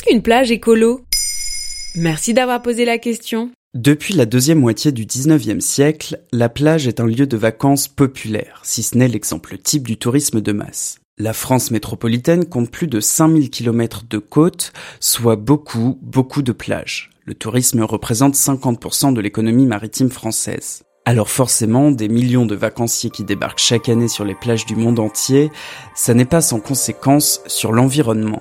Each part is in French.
Qu'est-ce qu'une plage écolo? Merci d'avoir posé la question. Depuis la deuxième moitié du 19e siècle, la plage est un lieu de vacances populaire, si ce n'est l'exemple type du tourisme de masse. La France métropolitaine compte plus de 5000 km de côtes, soit beaucoup, beaucoup de plages. Le tourisme représente 50% de l'économie maritime française. Alors forcément, des millions de vacanciers qui débarquent chaque année sur les plages du monde entier, ça n'est pas sans conséquence sur l'environnement.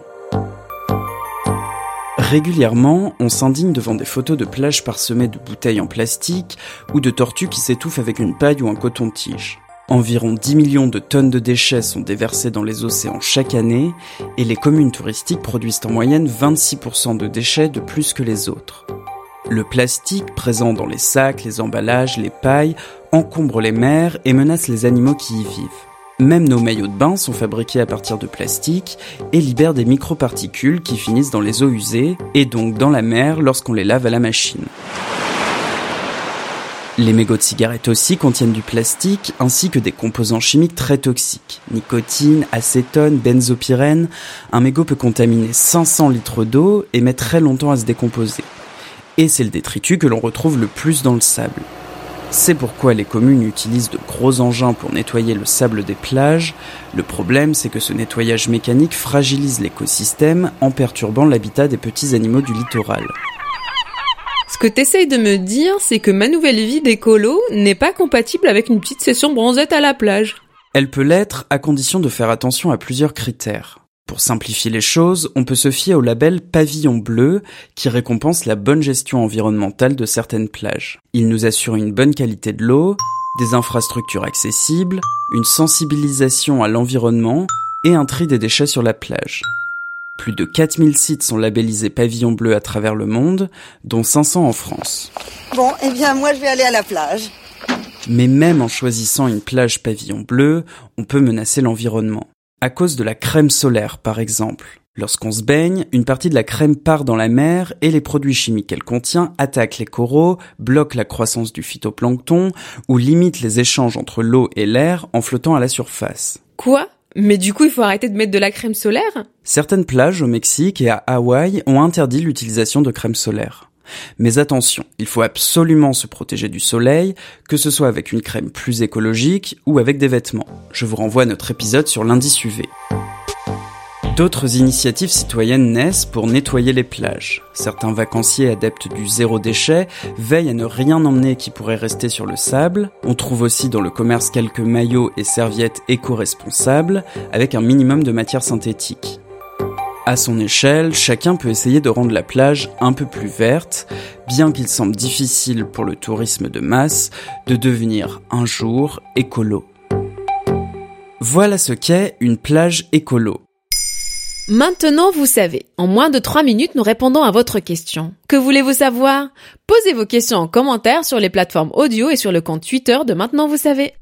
Régulièrement, on s'indigne devant des photos de plages parsemées de bouteilles en plastique ou de tortues qui s'étouffent avec une paille ou un coton-tige. Environ 10 millions de tonnes de déchets sont déversés dans les océans chaque année et les communes touristiques produisent en moyenne 26% de déchets de plus que les autres. Le plastique présent dans les sacs, les emballages, les pailles encombre les mers et menace les animaux qui y vivent. Même nos maillots de bain sont fabriqués à partir de plastique et libèrent des microparticules qui finissent dans les eaux usées et donc dans la mer lorsqu'on les lave à la machine. Les mégots de cigarettes aussi contiennent du plastique ainsi que des composants chimiques très toxiques. Nicotine, acétone, benzopyrène. Un mégot peut contaminer 500 litres d'eau et mettre très longtemps à se décomposer. Et c'est le détritus que l'on retrouve le plus dans le sable. C'est pourquoi les communes utilisent de gros engins pour nettoyer le sable des plages. Le problème, c'est que ce nettoyage mécanique fragilise l'écosystème en perturbant l'habitat des petits animaux du littoral. Ce que t'essayes de me dire, c'est que ma nouvelle vie d'écolo n'est pas compatible avec une petite session bronzette à la plage. Elle peut l'être à condition de faire attention à plusieurs critères. Pour simplifier les choses, on peut se fier au label Pavillon Bleu qui récompense la bonne gestion environnementale de certaines plages. Il nous assure une bonne qualité de l'eau, des infrastructures accessibles, une sensibilisation à l'environnement et un tri des déchets sur la plage. Plus de 4000 sites sont labellisés Pavillon Bleu à travers le monde, dont 500 en France. Bon, eh bien moi je vais aller à la plage. Mais même en choisissant une plage Pavillon Bleu, on peut menacer l'environnement à cause de la crème solaire par exemple. Lorsqu'on se baigne, une partie de la crème part dans la mer et les produits chimiques qu'elle contient attaquent les coraux, bloquent la croissance du phytoplancton ou limitent les échanges entre l'eau et l'air en flottant à la surface. Quoi? Mais du coup, il faut arrêter de mettre de la crème solaire? Certaines plages au Mexique et à Hawaï ont interdit l'utilisation de crème solaire. Mais attention, il faut absolument se protéger du soleil, que ce soit avec une crème plus écologique ou avec des vêtements. Je vous renvoie à notre épisode sur l'indice UV. D'autres initiatives citoyennes naissent pour nettoyer les plages. Certains vacanciers adeptes du zéro déchet veillent à ne rien emmener qui pourrait rester sur le sable. On trouve aussi dans le commerce quelques maillots et serviettes éco-responsables avec un minimum de matière synthétique. À son échelle, chacun peut essayer de rendre la plage un peu plus verte, bien qu'il semble difficile pour le tourisme de masse de devenir un jour écolo. Voilà ce qu'est une plage écolo. Maintenant, vous savez. En moins de 3 minutes, nous répondons à votre question. Que voulez-vous savoir? Posez vos questions en commentaire sur les plateformes audio et sur le compte Twitter de Maintenant, vous savez.